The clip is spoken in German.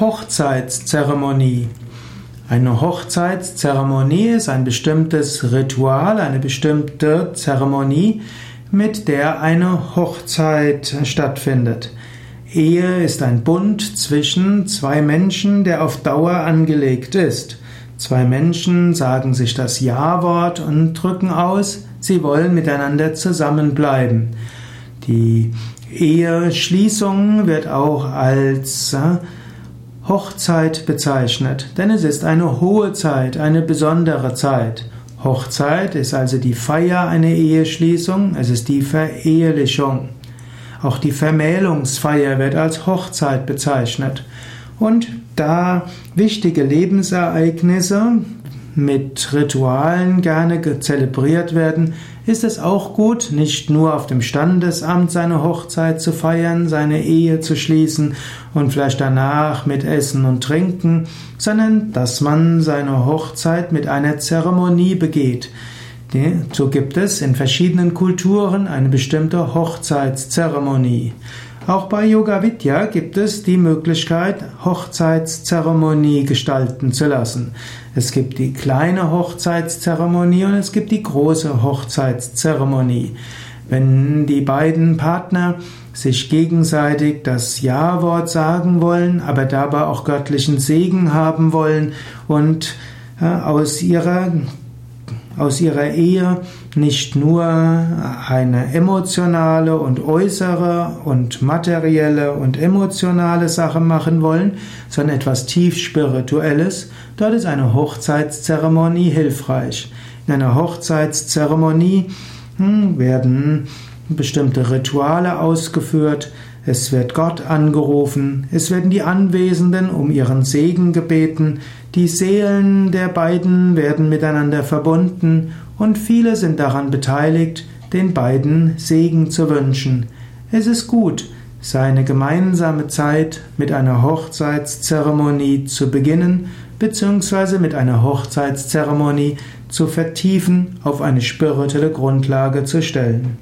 Hochzeitszeremonie. Eine Hochzeitszeremonie ist ein bestimmtes Ritual, eine bestimmte Zeremonie, mit der eine Hochzeit stattfindet. Ehe ist ein Bund zwischen zwei Menschen, der auf Dauer angelegt ist. Zwei Menschen sagen sich das Ja-Wort und drücken aus, sie wollen miteinander zusammenbleiben. Die Eheschließung wird auch als äh, Hochzeit bezeichnet, denn es ist eine hohe Zeit, eine besondere Zeit. Hochzeit ist also die Feier einer Eheschließung, es ist die Verehelichung. Auch die Vermählungsfeier wird als Hochzeit bezeichnet. Und da wichtige Lebensereignisse mit Ritualen gerne zelebriert werden, ist es auch gut, nicht nur auf dem Standesamt seine Hochzeit zu feiern, seine Ehe zu schließen und vielleicht danach mit Essen und Trinken, sondern dass man seine Hochzeit mit einer Zeremonie begeht. So gibt es in verschiedenen Kulturen eine bestimmte Hochzeitszeremonie. Auch bei Yoga Vidya gibt es die Möglichkeit, Hochzeitszeremonie gestalten zu lassen. Es gibt die kleine Hochzeitszeremonie und es gibt die große Hochzeitszeremonie. Wenn die beiden Partner sich gegenseitig das Ja-Wort sagen wollen, aber dabei auch göttlichen Segen haben wollen und aus ihrer aus ihrer Ehe nicht nur eine emotionale und äußere und materielle und emotionale Sache machen wollen, sondern etwas tief spirituelles, dort ist eine Hochzeitszeremonie hilfreich. In einer Hochzeitszeremonie hm, werden bestimmte Rituale ausgeführt, es wird Gott angerufen, es werden die Anwesenden um ihren Segen gebeten, die Seelen der beiden werden miteinander verbunden und viele sind daran beteiligt, den beiden Segen zu wünschen. Es ist gut, seine gemeinsame Zeit mit einer Hochzeitszeremonie zu beginnen, beziehungsweise mit einer Hochzeitszeremonie zu vertiefen, auf eine spirituelle Grundlage zu stellen.